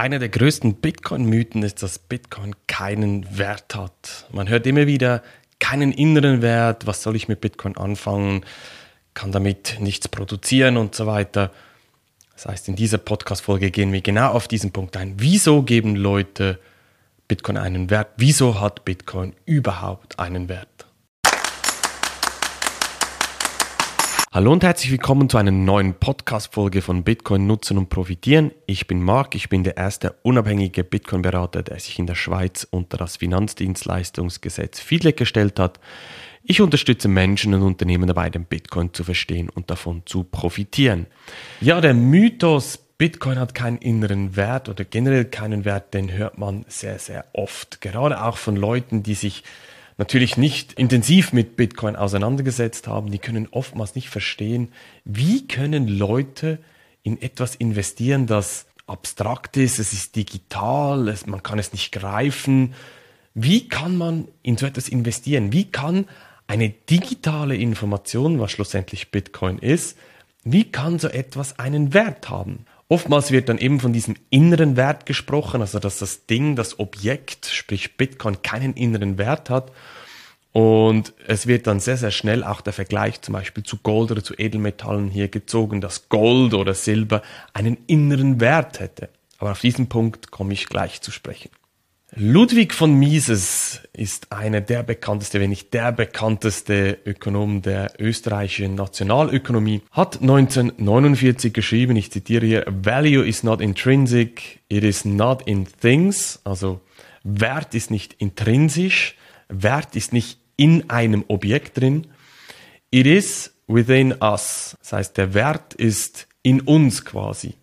Einer der größten Bitcoin-Mythen ist, dass Bitcoin keinen Wert hat. Man hört immer wieder, keinen inneren Wert, was soll ich mit Bitcoin anfangen, kann damit nichts produzieren und so weiter. Das heißt, in dieser Podcast-Folge gehen wir genau auf diesen Punkt ein. Wieso geben Leute Bitcoin einen Wert? Wieso hat Bitcoin überhaupt einen Wert? Hallo und herzlich willkommen zu einer neuen Podcast-Folge von Bitcoin nutzen und profitieren. Ich bin Marc, ich bin der erste unabhängige Bitcoin-Berater, der sich in der Schweiz unter das Finanzdienstleistungsgesetz FIDLEG gestellt hat. Ich unterstütze Menschen und Unternehmen dabei, den Bitcoin zu verstehen und davon zu profitieren. Ja, der Mythos Bitcoin hat keinen inneren Wert oder generell keinen Wert, den hört man sehr, sehr oft. Gerade auch von Leuten, die sich natürlich nicht intensiv mit Bitcoin auseinandergesetzt haben, die können oftmals nicht verstehen, wie können Leute in etwas investieren, das abstrakt ist, es ist digital, es, man kann es nicht greifen. Wie kann man in so etwas investieren? Wie kann eine digitale Information, was schlussendlich Bitcoin ist, wie kann so etwas einen Wert haben? Oftmals wird dann eben von diesem inneren Wert gesprochen, also dass das Ding, das Objekt, sprich Bitcoin, keinen inneren Wert hat. Und es wird dann sehr, sehr schnell auch der Vergleich zum Beispiel zu Gold oder zu Edelmetallen hier gezogen, dass Gold oder Silber einen inneren Wert hätte. Aber auf diesen Punkt komme ich gleich zu sprechen. Ludwig von Mises ist einer der bekannteste, wenn nicht der bekannteste Ökonom der österreichischen Nationalökonomie, hat 1949 geschrieben, ich zitiere hier, Value is not intrinsic, it is not in things, also Wert ist nicht intrinsisch, Wert ist nicht in einem Objekt drin, it is within us, das heißt der Wert ist in uns quasi.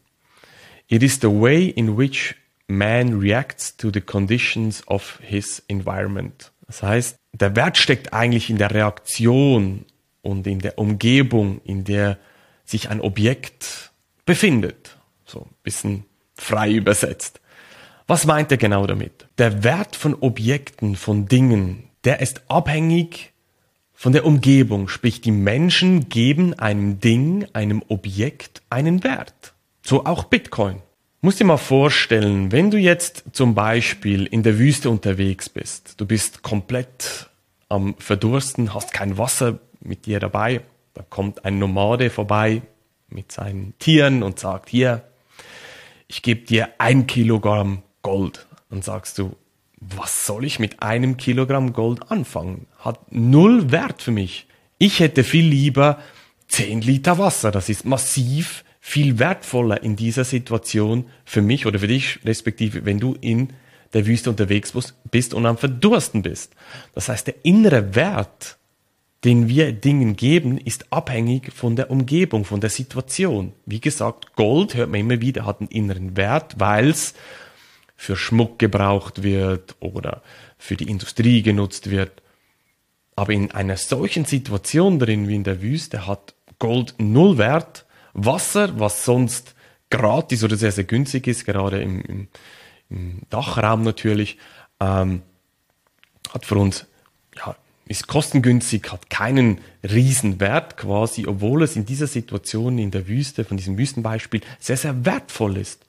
It is the way in which man reacts to the conditions of his environment. Das heißt, der Wert steckt eigentlich in der Reaktion und in der Umgebung, in der sich ein Objekt befindet. So ein bisschen frei übersetzt. Was meint er genau damit? Der Wert von Objekten, von Dingen, der ist abhängig von der Umgebung. Sprich, die Menschen geben einem Ding, einem Objekt einen Wert. So auch Bitcoin. Muss dir mal vorstellen, wenn du jetzt zum Beispiel in der Wüste unterwegs bist, du bist komplett am Verdursten, hast kein Wasser mit dir dabei, da kommt ein Nomade vorbei mit seinen Tieren und sagt, hier, ich gebe dir ein Kilogramm Gold. Dann sagst du, was soll ich mit einem Kilogramm Gold anfangen? Hat null Wert für mich. Ich hätte viel lieber 10 Liter Wasser. Das ist massiv viel wertvoller in dieser Situation für mich oder für dich, respektive wenn du in der Wüste unterwegs bist und am Verdursten bist. Das heißt, der innere Wert, den wir Dingen geben, ist abhängig von der Umgebung, von der Situation. Wie gesagt, Gold, hört man immer wieder, hat einen inneren Wert, weil es für Schmuck gebraucht wird oder für die Industrie genutzt wird. Aber in einer solchen Situation drin wie in der Wüste hat Gold null Wert, Wasser, was sonst gratis oder sehr, sehr günstig ist, gerade im, im, im Dachraum natürlich, ähm, hat für uns, ja, ist kostengünstig, hat keinen Riesenwert quasi, obwohl es in dieser Situation in der Wüste, von diesem Wüstenbeispiel, sehr, sehr wertvoll ist.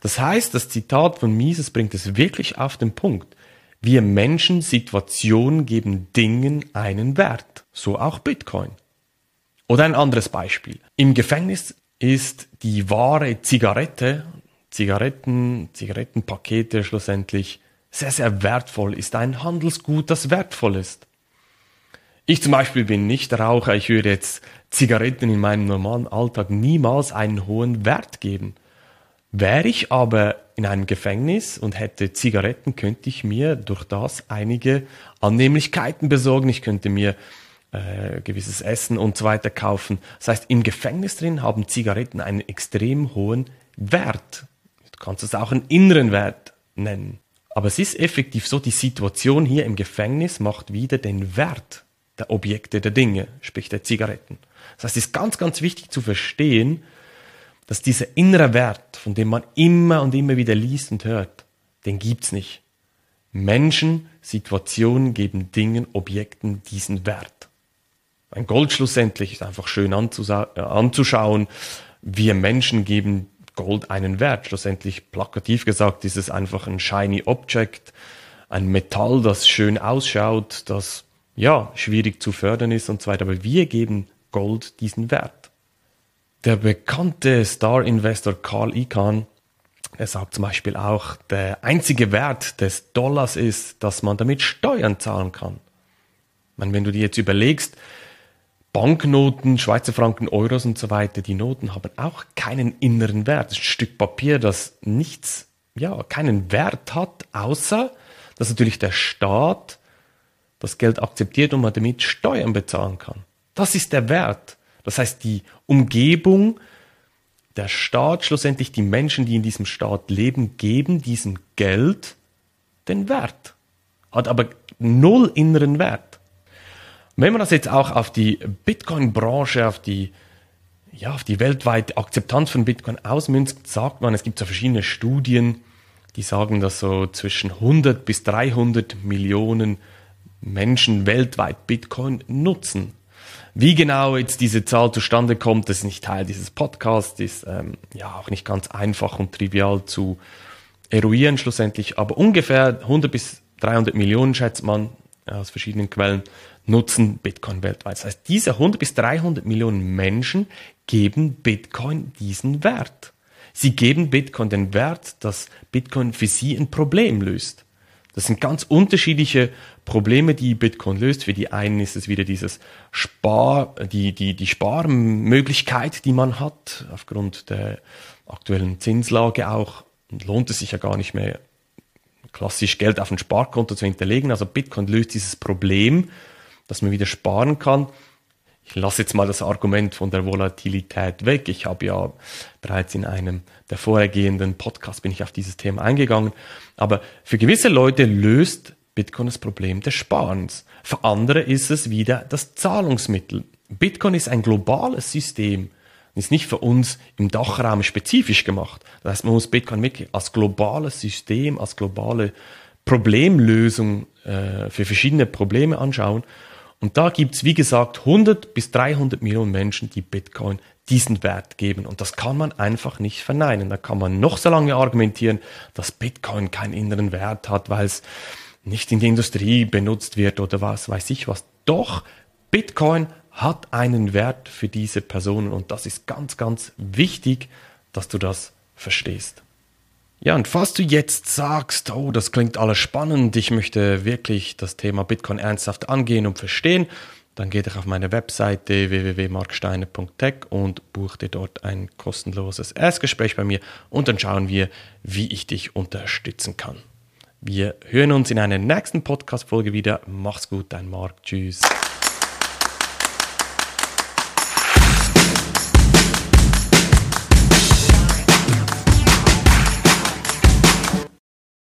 Das heißt, das Zitat von Mises bringt es wirklich auf den Punkt. Wir Menschen, Situationen geben Dingen einen Wert. So auch Bitcoin. Oder ein anderes Beispiel. Im Gefängnis ist die wahre Zigarette, Zigaretten, Zigarettenpakete schlussendlich sehr, sehr wertvoll, ist ein Handelsgut, das wertvoll ist. Ich zum Beispiel bin nicht Raucher, ich würde jetzt Zigaretten in meinem normalen Alltag niemals einen hohen Wert geben. Wäre ich aber in einem Gefängnis und hätte Zigaretten, könnte ich mir durch das einige Annehmlichkeiten besorgen. Ich könnte mir äh, gewisses Essen und so weiter kaufen. Das heißt, im Gefängnis drin haben Zigaretten einen extrem hohen Wert. Du kannst es auch einen inneren Wert nennen. Aber es ist effektiv so, die Situation hier im Gefängnis macht wieder den Wert der Objekte, der Dinge, sprich der Zigaretten. Das heißt, es ist ganz, ganz wichtig zu verstehen, dass dieser innere Wert, von dem man immer und immer wieder liest und hört, den gibt's nicht. Menschen, Situationen geben Dingen, Objekten diesen Wert. Ein Gold schlussendlich ist einfach schön äh, anzuschauen. Wir Menschen geben Gold einen Wert. Schlussendlich, plakativ gesagt, ist es einfach ein shiny Object, ein Metall, das schön ausschaut, das ja schwierig zu fördern ist und so weiter. Aber wir geben Gold diesen Wert. Der bekannte Star-Investor Carl Icahn, er sagt zum Beispiel auch, der einzige Wert des Dollars ist, dass man damit Steuern zahlen kann. Ich meine, wenn du dir jetzt überlegst, Banknoten, Schweizer Franken, Euros und so weiter, die Noten haben auch keinen inneren Wert. Das ist ein Stück Papier, das nichts, ja, keinen Wert hat, außer, dass natürlich der Staat das Geld akzeptiert und man damit Steuern bezahlen kann. Das ist der Wert. Das heißt, die Umgebung, der Staat, schlussendlich die Menschen, die in diesem Staat leben, geben diesem Geld den Wert. Hat aber null inneren Wert. Wenn man das jetzt auch auf die Bitcoin-Branche, auf die, ja, auf die weltweite Akzeptanz von Bitcoin ausmünzt, sagt man, es gibt so verschiedene Studien, die sagen, dass so zwischen 100 bis 300 Millionen Menschen weltweit Bitcoin nutzen. Wie genau jetzt diese Zahl zustande kommt, das ist nicht Teil dieses Podcasts, ist ähm, ja auch nicht ganz einfach und trivial zu eruieren schlussendlich, aber ungefähr 100 bis 300 Millionen schätzt man aus verschiedenen Quellen nutzen Bitcoin weltweit. Das heißt, diese 100 bis 300 Millionen Menschen geben Bitcoin diesen Wert. Sie geben Bitcoin den Wert, dass Bitcoin für sie ein Problem löst. Das sind ganz unterschiedliche Probleme, die Bitcoin löst. Für die einen ist es wieder dieses Spar, die, die, die Sparmöglichkeit, die man hat, aufgrund der aktuellen Zinslage auch. Lohnt es sich ja gar nicht mehr, klassisch Geld auf ein Sparkonto zu hinterlegen. Also Bitcoin löst dieses Problem, dass man wieder sparen kann. Ich lasse jetzt mal das Argument von der Volatilität weg. Ich habe ja bereits in einem der vorhergehenden Podcasts bin ich auf dieses Thema eingegangen. Aber für gewisse Leute löst Bitcoin das Problem des Sparens. Für andere ist es wieder das Zahlungsmittel. Bitcoin ist ein globales System. Ist nicht für uns im Dachraum spezifisch gemacht. Das heißt, man muss Bitcoin wirklich als globales System, als globale Problemlösung äh, für verschiedene Probleme anschauen. Und da gibt es, wie gesagt, 100 bis 300 Millionen Menschen, die Bitcoin diesen Wert geben. Und das kann man einfach nicht verneinen. Da kann man noch so lange argumentieren, dass Bitcoin keinen inneren Wert hat, weil es nicht in der Industrie benutzt wird oder was weiß ich was. Doch, Bitcoin hat einen Wert für diese Personen und das ist ganz, ganz wichtig, dass du das verstehst. Ja, und falls du jetzt sagst, oh, das klingt alles spannend, ich möchte wirklich das Thema Bitcoin ernsthaft angehen und verstehen, dann geh doch auf meine Webseite www.marksteiner.tech und buch dir dort ein kostenloses Erstgespräch bei mir und dann schauen wir, wie ich dich unterstützen kann. Wir hören uns in einer nächsten Podcast-Folge wieder. Mach's gut, dein Marc. Tschüss.